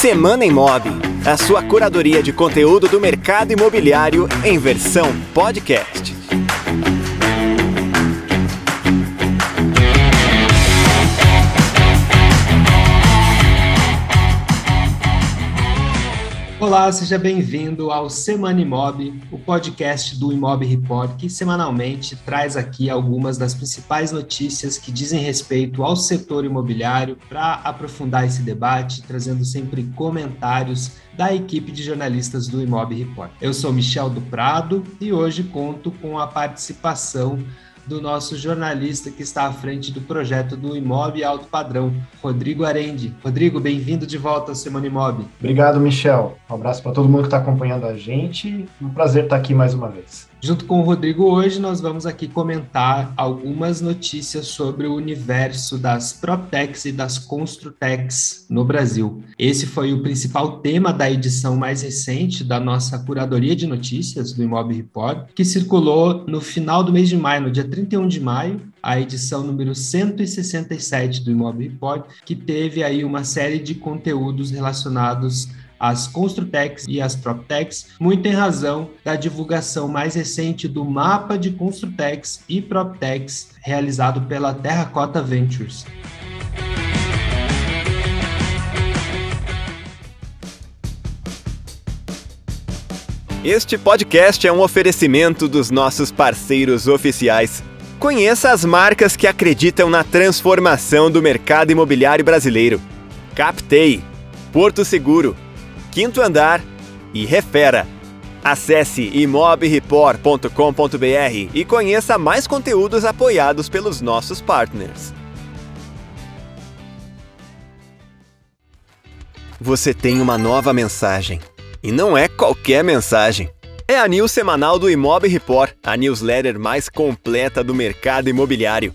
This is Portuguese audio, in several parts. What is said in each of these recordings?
Semana Imob, a sua curadoria de conteúdo do mercado imobiliário em versão podcast. Olá, seja bem-vindo ao Semana Imob, o podcast do Imob Report, que semanalmente traz aqui algumas das principais notícias que dizem respeito ao setor imobiliário para aprofundar esse debate, trazendo sempre comentários da equipe de jornalistas do Imob Report. Eu sou Michel do Prado e hoje conto com a participação do nosso jornalista que está à frente do projeto do Imob Alto Padrão, Rodrigo Arendi. Rodrigo, bem-vindo de volta ao Semana Imob. Obrigado, Michel. Um abraço para todo mundo que está acompanhando a gente. Um prazer estar aqui mais uma vez. Junto com o Rodrigo, hoje nós vamos aqui comentar algumas notícias sobre o universo das PropTechs e das Construtechs no Brasil. Esse foi o principal tema da edição mais recente da nossa curadoria de notícias do Imob Report, que circulou no final do mês de maio, no dia 31 de maio, a edição número 167 do Imob Report, que teve aí uma série de conteúdos relacionados as Construtex e as PropTechs, muito em razão da divulgação mais recente do mapa de Construtex e PropTechs realizado pela Terracota Ventures. Este podcast é um oferecimento dos nossos parceiros oficiais. Conheça as marcas que acreditam na transformação do mercado imobiliário brasileiro. Captei, Porto Seguro, Quinto Andar e Refera. Acesse imobreport.com.br e conheça mais conteúdos apoiados pelos nossos partners. Você tem uma nova mensagem. E não é qualquer mensagem. É a news semanal do Imob Report, a newsletter mais completa do mercado imobiliário.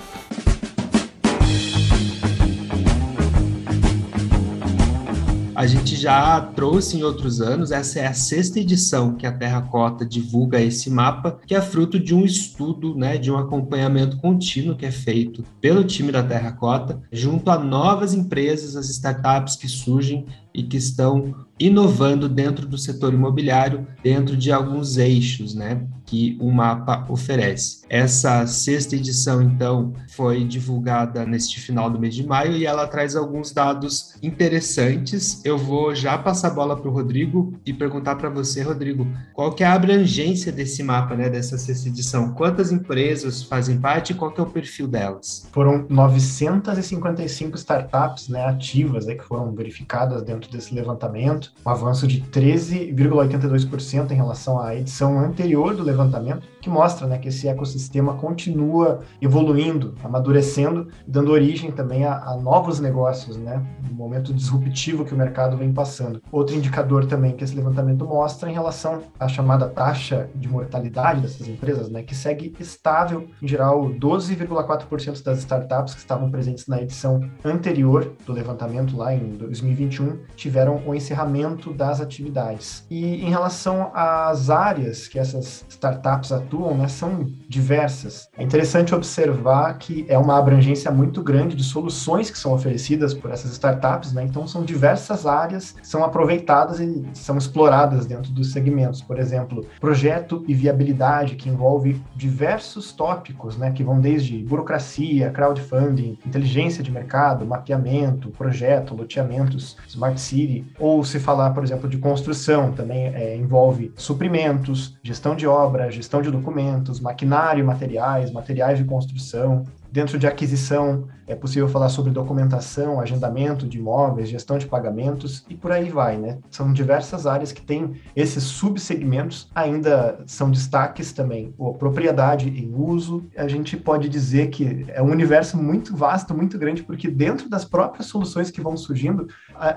A gente já trouxe em outros anos, essa é a sexta edição que a Terracota divulga esse mapa, que é fruto de um estudo, né, de um acompanhamento contínuo que é feito pelo time da Terracota, junto a novas empresas, as startups que surgem e que estão inovando dentro do setor imobiliário, dentro de alguns eixos, né, que o mapa oferece. Essa sexta edição, então, foi divulgada neste final do mês de maio e ela traz alguns dados interessantes. Eu vou já passar a bola para o Rodrigo e perguntar para você, Rodrigo, qual que é a abrangência desse mapa, né, dessa sexta edição? Quantas empresas fazem parte e qual que é o perfil delas? Foram 955 startups, né, ativas, né, que foram verificadas dentro desse levantamento, um avanço de 13,82% em relação à edição anterior do levantamento, perdón, también. Que mostra né, que esse ecossistema continua evoluindo, amadurecendo, dando origem também a, a novos negócios, né, no momento disruptivo que o mercado vem passando. Outro indicador também que esse levantamento mostra em relação à chamada taxa de mortalidade dessas empresas, né, que segue estável, em geral, 12,4% das startups que estavam presentes na edição anterior do levantamento, lá em 2021, tiveram o encerramento das atividades. E em relação às áreas que essas startups atuam, né, são diversas. É interessante observar que é uma abrangência muito grande de soluções que são oferecidas por essas startups, né? Então são diversas áreas que são aproveitadas e são exploradas dentro dos segmentos. Por exemplo, projeto e viabilidade, que envolve diversos tópicos, né, que vão desde burocracia, crowdfunding, inteligência de mercado, mapeamento, projeto, loteamentos, smart City, ou se falar, por exemplo, de construção, também é, envolve suprimentos, gestão de obra, gestão de documentos, maquinário e materiais, materiais de construção, Dentro de aquisição, é possível falar sobre documentação, agendamento de imóveis, gestão de pagamentos e por aí vai, né? São diversas áreas que têm esses subsegmentos, ainda são destaques também. A propriedade em uso, a gente pode dizer que é um universo muito vasto, muito grande, porque dentro das próprias soluções que vão surgindo,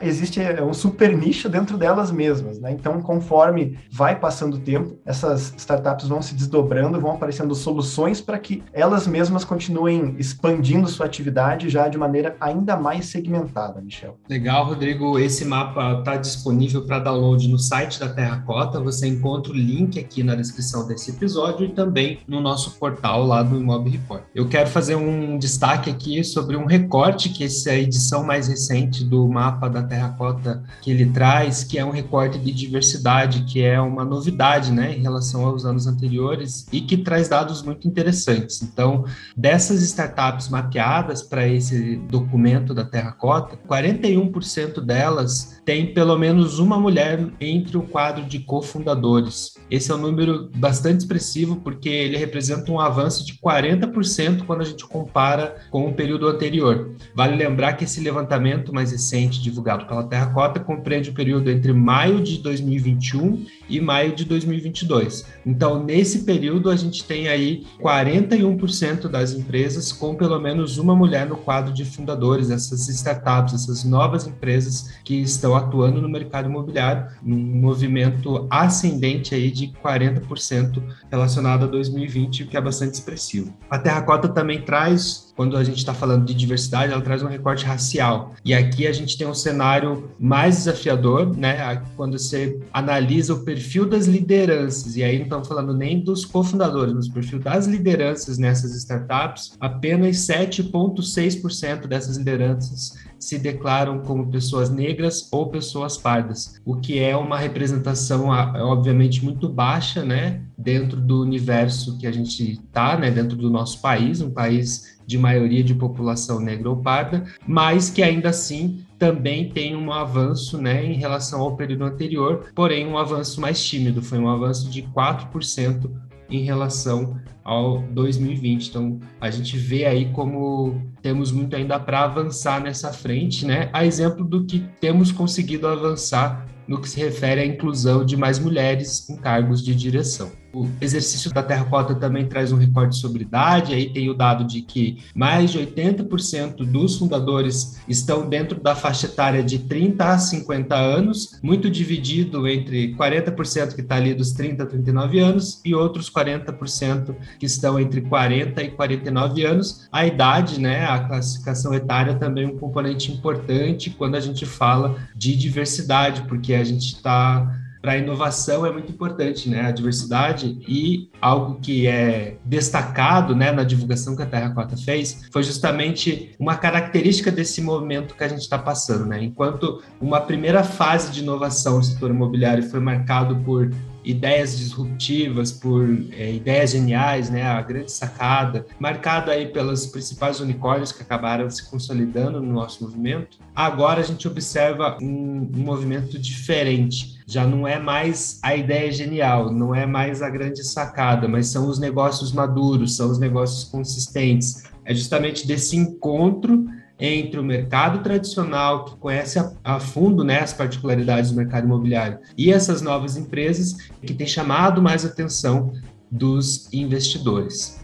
existe é, um super nicho dentro delas mesmas, né? Então, conforme vai passando o tempo, essas startups vão se desdobrando, vão aparecendo soluções para que elas mesmas continuem expandindo sua atividade já de maneira ainda mais segmentada, Michel. Legal, Rodrigo. Esse mapa está disponível para download no site da Terracota. Você encontra o link aqui na descrição desse episódio e também no nosso portal lá do Imob Report. Eu quero fazer um destaque aqui sobre um recorte que essa é edição mais recente do mapa da Terracota que ele traz, que é um recorte de diversidade, que é uma novidade, né, em relação aos anos anteriores e que traz dados muito interessantes. Então, dessas startups mapeadas para esse documento da Terracota, 41% delas tem pelo menos uma mulher entre o quadro de cofundadores. Esse é um número bastante expressivo porque ele representa um avanço de 40% quando a gente compara com o período anterior. Vale lembrar que esse levantamento mais recente divulgado pela Terracota compreende o período entre maio de 2021 e maio de 2022. Então, nesse período a gente tem aí 41% das empresas com pelo menos uma mulher no quadro de fundadores, essas startups, essas novas empresas que estão atuando no mercado imobiliário, um movimento ascendente aí de 40% relacionado a 2020, o que é bastante expressivo. A Terracota também traz quando a gente está falando de diversidade, ela traz um recorte racial. E aqui a gente tem um cenário mais desafiador, né? Quando você analisa o perfil das lideranças, e aí não estamos falando nem dos cofundadores, mas o perfil das lideranças nessas startups, apenas 7,6% dessas lideranças se declaram como pessoas negras ou pessoas pardas, o que é uma representação, obviamente, muito baixa, né? Dentro do universo que a gente está, né? Dentro do nosso país, um país de maioria de população negra ou parda, mas que ainda assim também tem um avanço né, em relação ao período anterior, porém um avanço mais tímido, foi um avanço de 4% em relação ao 2020. Então, a gente vê aí como temos muito ainda para avançar nessa frente, né? A exemplo do que temos conseguido avançar no que se refere à inclusão de mais mulheres em cargos de direção. O exercício da terracota também traz um recorte sobre idade, aí tem o dado de que mais de 80% dos fundadores estão dentro da faixa etária de 30 a 50 anos, muito dividido entre 40% que está ali dos 30 a 39 anos e outros 40% que estão entre 40 e 49 anos. A idade, né, a classificação etária também é um componente importante quando a gente fala de diversidade, porque a gente está para a inovação é muito importante, né? A diversidade e algo que é destacado, né, na divulgação que a Terracota fez, foi justamente uma característica desse movimento que a gente está passando, né? Enquanto uma primeira fase de inovação do setor imobiliário foi marcado por ideias disruptivas, por é, ideias geniais, né, a grande sacada, marcada aí pelas principais unicórnios que acabaram se consolidando no nosso movimento. Agora a gente observa um, um movimento diferente. Já não é mais a ideia genial, não é mais a grande sacada, mas são os negócios maduros, são os negócios consistentes. É justamente desse encontro entre o mercado tradicional, que conhece a, a, fundo né, as particularidades do mercado imobiliário, e essas novas empresas que têm chamado mais atenção dos investidores.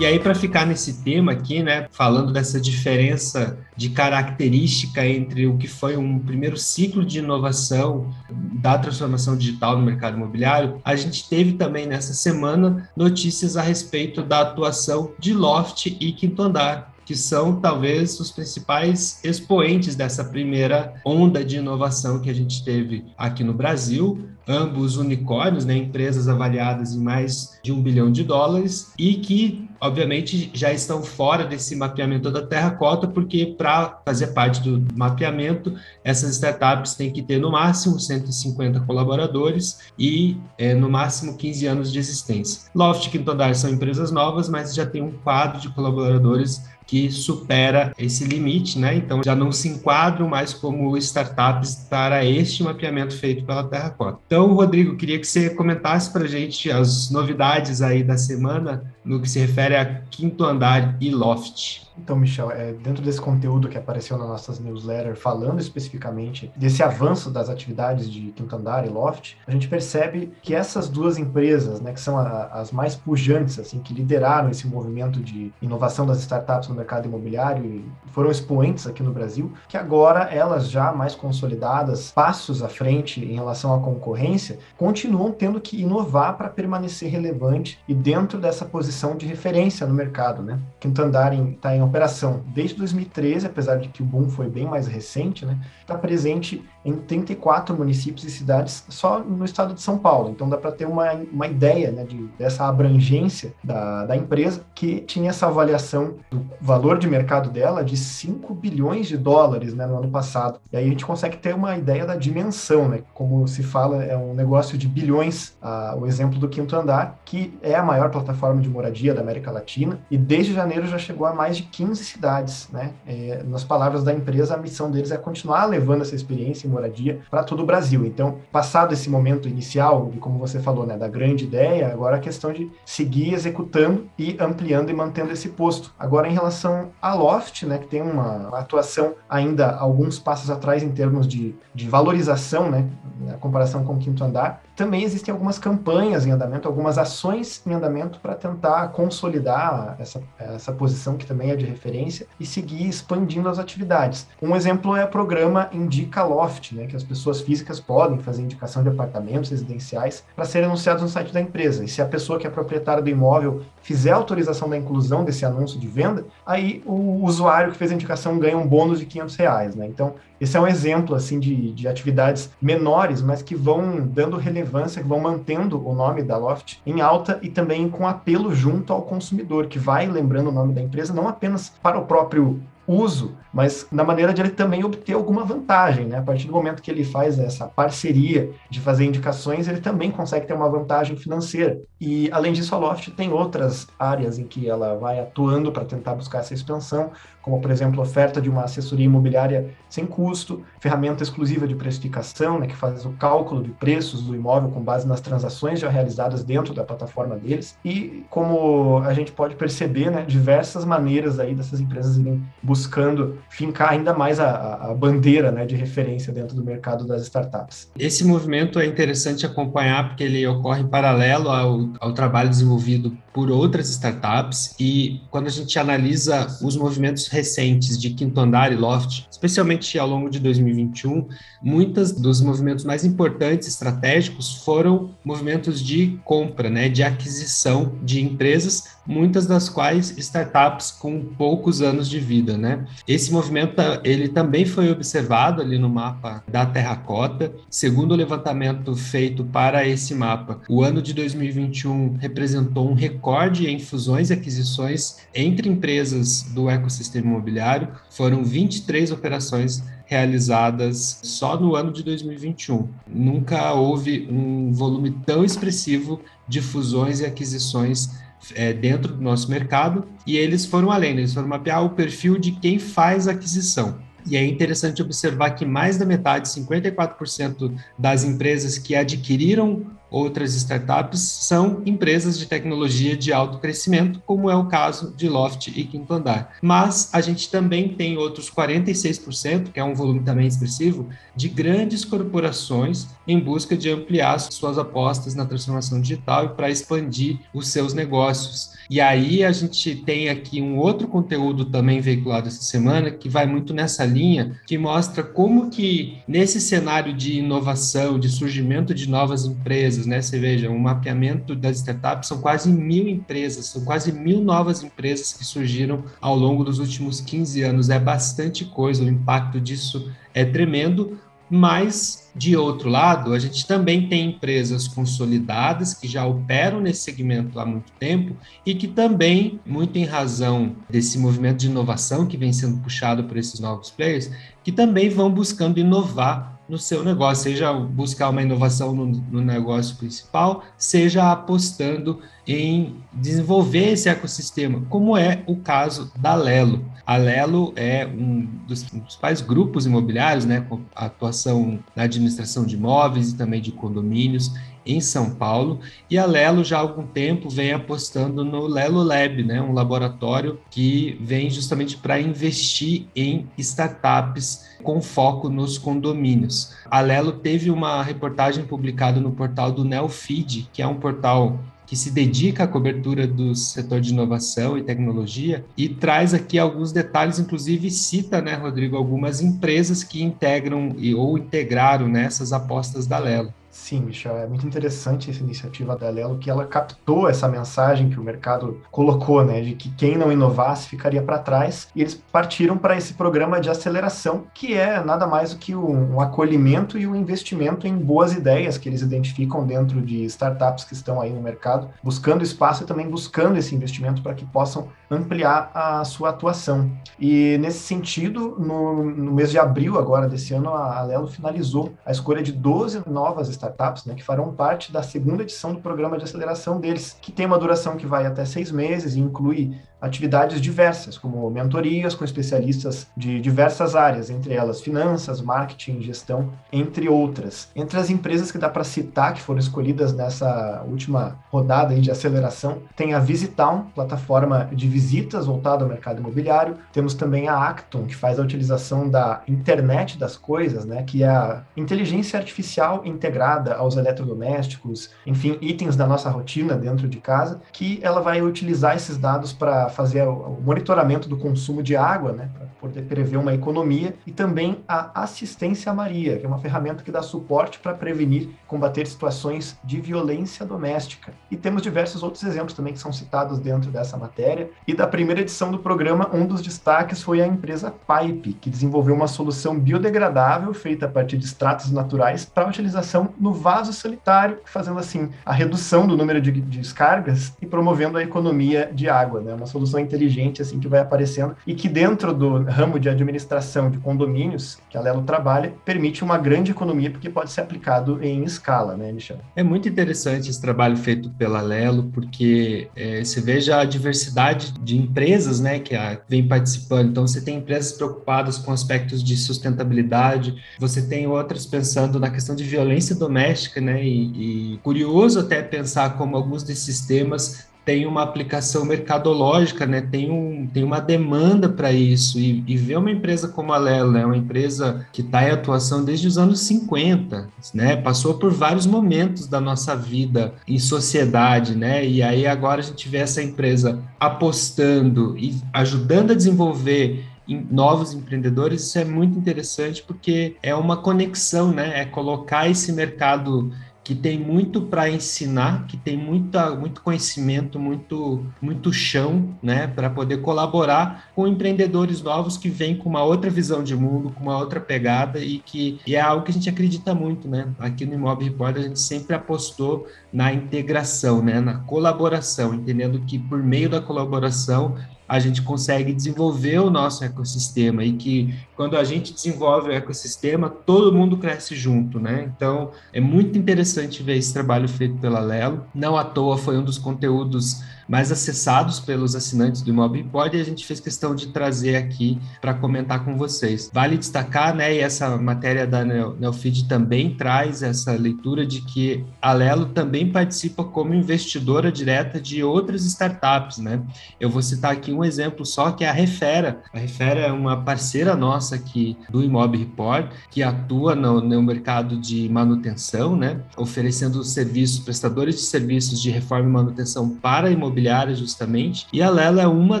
E aí, para ficar nesse tema aqui, né, falando dessa diferença de característica entre o que foi um primeiro ciclo de inovação da transformação digital no mercado imobiliário, a gente teve também nessa semana notícias a respeito da atuação de Loft e Quinto Andar, que são talvez os principais expoentes dessa primeira onda de inovação que a gente teve aqui no Brasil, ambos unicórnios, né, empresas avaliadas em mais de um bilhão de dólares e que, obviamente, já estão fora desse mapeamento da terracota, porque para fazer parte do mapeamento, essas startups têm que ter no máximo 150 colaboradores e é, no máximo 15 anos de existência. Loft e Quinto Andar são empresas novas, mas já tem um quadro de colaboradores que supera esse limite, né? Então já não se enquadram mais como startups para este mapeamento feito pela Terracota. Então, Rodrigo, queria que você comentasse para a gente as novidades aí da semana no que se refere a Quinto Andar e Loft. Então, Michel, é, dentro desse conteúdo que apareceu nas nossas newsletters, falando especificamente desse avanço das atividades de Quinto Andar e Loft, a gente percebe que essas duas empresas, né, que são a, as mais pujantes, assim, que lideraram esse movimento de inovação das startups no mercado imobiliário e foram expoentes aqui no Brasil, que agora elas já mais consolidadas, passos à frente em relação à concorrência, continuam tendo que inovar para permanecer relevante e dentro dessa posição de referência no mercado, né? Quinto Andar está em operação desde 2013, apesar de que o boom foi bem mais recente, né? Está presente em 34 municípios e cidades só no estado de São Paulo. Então dá para ter uma, uma ideia né, de, dessa abrangência da, da empresa que tinha essa avaliação do valor de mercado dela de 5 bilhões de dólares né, no ano passado. E aí a gente consegue ter uma ideia da dimensão, né? Como se fala, é um negócio de bilhões. Ah, o exemplo do Quinto Andar, que é a maior plataforma de moradia da América Latina e desde janeiro já chegou a mais de 15 cidades. Né? É, nas palavras da empresa, a missão deles é continuar levando essa experiência moradia para todo o Brasil. Então, passado esse momento inicial, e como você falou, né, da grande ideia, agora a questão de seguir executando e ampliando e mantendo esse posto. Agora, em relação à Loft, né, que tem uma, uma atuação ainda alguns passos atrás em termos de, de valorização, né, na comparação com o quinto andar, também existem algumas campanhas em andamento, algumas ações em andamento para tentar consolidar essa, essa posição que também é de referência e seguir expandindo as atividades. Um exemplo é o programa Indica Loft, né, que as pessoas físicas podem fazer indicação de apartamentos residenciais para serem anunciados no site da empresa. E se a pessoa que é proprietária do imóvel fizer autorização da inclusão desse anúncio de venda, aí o usuário que fez a indicação ganha um bônus de 500 reais. Né? Então, esse é um exemplo assim de, de atividades menores, mas que vão dando relevância, que vão mantendo o nome da Loft em alta e também com apelo junto ao consumidor, que vai lembrando o nome da empresa não apenas para o próprio uso, mas na maneira de ele também obter alguma vantagem, né? A partir do momento que ele faz essa parceria de fazer indicações, ele também consegue ter uma vantagem financeira. E além disso, a Loft tem outras áreas em que ela vai atuando para tentar buscar essa expansão, como por exemplo, oferta de uma assessoria imobiliária sem custo, ferramenta exclusiva de precificação, né, que faz o cálculo de preços do imóvel com base nas transações já realizadas dentro da plataforma deles. E como a gente pode perceber, né, diversas maneiras aí dessas empresas irem buscando fincar ainda mais a, a bandeira né, de referência dentro do mercado das startups. Esse movimento é interessante acompanhar porque ele ocorre em paralelo ao, ao trabalho desenvolvido por outras startups e quando a gente analisa os movimentos recentes de Quinto Andar e Loft, especialmente ao longo de 2021, muitos dos movimentos mais importantes estratégicos foram movimentos de compra, né, de aquisição de empresas, muitas das quais startups com poucos anos de vida, né? Esse movimento ele também foi observado ali no mapa da Terracota, segundo o levantamento feito para esse mapa. O ano de 2021 representou um recorde em fusões e aquisições entre empresas do ecossistema imobiliário, foram 23 operações realizadas só no ano de 2021. Nunca houve um volume tão expressivo de fusões e aquisições é, dentro do nosso mercado e eles foram além, né? eles foram mapear o perfil de quem faz aquisição. E é interessante observar que mais da metade, 54% das empresas que adquiriram outras startups são empresas de tecnologia de alto crescimento, como é o caso de Loft e Quinto Andar. Mas a gente também tem outros 46%, que é um volume também expressivo, de grandes corporações em busca de ampliar suas apostas na transformação digital e para expandir os seus negócios. E aí a gente tem aqui um outro conteúdo também veiculado essa semana que vai muito nessa linha, que mostra como que nesse cenário de inovação, de surgimento de novas empresas, né? Você veja, um mapeamento das startups são quase mil empresas, são quase mil novas empresas que surgiram ao longo dos últimos 15 anos. É bastante coisa, o impacto disso é tremendo, mas, de outro lado, a gente também tem empresas consolidadas que já operam nesse segmento há muito tempo e que também, muito em razão desse movimento de inovação que vem sendo puxado por esses novos players, que também vão buscando inovar no seu negócio, seja buscar uma inovação no, no, negócio principal, seja apostando em desenvolver esse ecossistema, como é o caso da Lelo. A Lelo é um dos principais grupos imobiliários, né, com atuação na administração de imóveis e também de condomínios em São Paulo, e a Lelo já há algum tempo vem apostando no Lelo Lab, né, um laboratório que vem justamente para investir em startups com foco nos condomínios. A Lelo teve uma reportagem publicada no portal do Neofeed, que é um portal que se dedica à cobertura do setor de inovação e tecnologia e traz aqui alguns detalhes, inclusive cita, né, Rodrigo, algumas empresas que integram ou integraram nessas apostas da Lelo. Sim, Michel, é muito interessante essa iniciativa da Lelo, que ela captou essa mensagem que o mercado colocou, né, de que quem não inovasse ficaria para trás, e eles partiram para esse programa de aceleração, que é nada mais do que um, acolhimento e um investimento em boas ideias que eles identificam dentro de startups que estão aí no mercado, buscando espaço e também buscando esse investimento para que possam ampliar a sua atuação. E nesse sentido, no, no mês de abril agora desse ano, a Lelo finalizou a escolha de 12 novas startups né, que farão parte da segunda edição do programa de aceleração deles, que tem uma duração que vai até seis meses e inclui atividades diversas, como mentorias com especialistas de diversas áreas, entre elas finanças, marketing, gestão, entre outras. Entre as empresas que dá para citar que foram escolhidas nessa última rodada de aceleração, tem a Visitown, plataforma de visitas voltada ao mercado imobiliário. Temos também a Acton, que faz a utilização da internet das coisas, né, que é a inteligência artificial integrada aos eletrodomésticos, enfim, itens da nossa rotina dentro de casa, que ela vai utilizar esses dados para fazer o monitoramento do consumo de água, né, para poder prever uma economia, e também a assistência Maria, que é uma ferramenta que dá suporte para prevenir combater situações de violência doméstica. E temos diversos outros exemplos também que são citados dentro dessa matéria. E da primeira edição do programa, um dos destaques foi a empresa Pipe, que desenvolveu uma solução biodegradável feita a partir de extratos naturais para utilização no vaso sanitário, fazendo assim a redução do número de descargas e promovendo a economia de água, né? Uma solução inteligente assim que vai aparecendo e que dentro do ramo de administração de condomínios que a Lelo trabalha permite uma grande economia porque pode ser aplicado em escala, né, Michel? É muito interessante esse trabalho feito pela Lelo porque é, você veja a diversidade de empresas, né, que vem participando. Então você tem empresas preocupadas com aspectos de sustentabilidade, você tem outras pensando na questão de violência doméstica, né, e, e curioso até pensar como alguns desses temas tem uma aplicação mercadológica, né? tem, um, tem uma demanda para isso. E, e ver uma empresa como a Lelo, né? uma empresa que está em atuação desde os anos 50, né? passou por vários momentos da nossa vida em sociedade, né? e aí agora a gente vê essa empresa apostando e ajudando a desenvolver novos empreendedores, isso é muito interessante porque é uma conexão, né? É colocar esse mercado que tem muito para ensinar, que tem muita, muito conhecimento, muito, muito chão, né, para poder colaborar com empreendedores novos que vêm com uma outra visão de mundo, com uma outra pegada e que e é algo que a gente acredita muito, né? Aqui no Imob Report a gente sempre apostou na integração, né, na colaboração, entendendo que por meio da colaboração a gente consegue desenvolver o nosso ecossistema e que quando a gente desenvolve o ecossistema, todo mundo cresce junto, né? Então, é muito interessante ver esse trabalho feito pela Lelo. Não à toa foi um dos conteúdos mais acessados pelos assinantes do Imob Report e a gente fez questão de trazer aqui para comentar com vocês. Vale destacar, né, e essa matéria da Neofeed também traz essa leitura de que a Lelo também participa como investidora direta de outras startups, né? Eu vou citar aqui um exemplo só que é a Refera. A Refera é uma parceira nossa aqui do Imob Report que atua no, no mercado de manutenção, né, oferecendo serviços, prestadores de serviços de reforma e manutenção para imobiliárias justamente. E a Lela é uma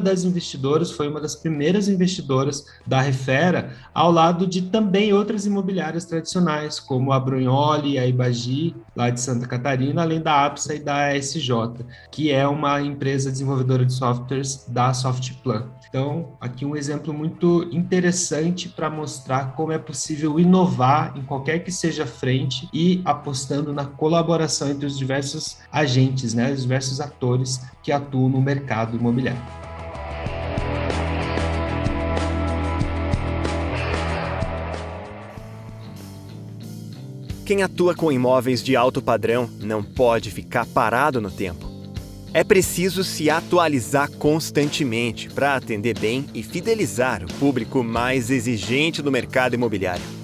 das investidoras, foi uma das primeiras investidoras da Refera, ao lado de também outras imobiliárias tradicionais, como a Brunholi, a Ibagi, lá de Santa Catarina, além da APSA e da SJ, que é uma empresa desenvolvedora de softwares da Softplan. Então, aqui um exemplo muito interessante para mostrar como é possível inovar em qualquer que seja frente e apostando na colaboração entre os diversos agentes, né, os diversos atores que atuam no mercado imobiliário. Quem atua com imóveis de alto padrão não pode ficar parado no tempo. É preciso se atualizar constantemente para atender bem e fidelizar o público mais exigente do mercado imobiliário.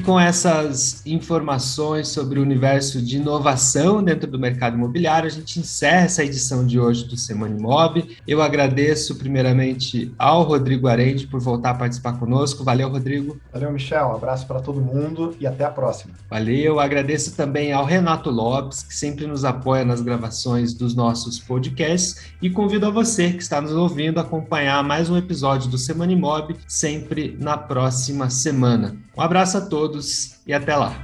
Com essas informações sobre o universo de inovação dentro do mercado imobiliário, a gente encerra essa edição de hoje do Semana Imob. Eu agradeço primeiramente ao Rodrigo Arende por voltar a participar conosco. Valeu, Rodrigo. Valeu, Michel. Um abraço para todo mundo e até a próxima. Valeu. Agradeço também ao Renato Lopes, que sempre nos apoia nas gravações dos nossos podcasts. E convido a você que está nos ouvindo a acompanhar mais um episódio do Semana Imob, sempre na próxima semana. Um abraço a todos e até lá.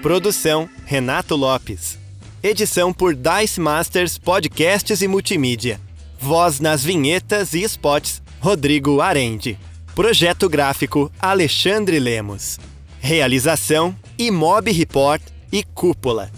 Produção Renato Lopes. Edição por Dice Masters Podcasts e Multimídia. Voz nas vinhetas e spots Rodrigo Arende. Projeto gráfico Alexandre Lemos. Realização Imob Report e Cúpula.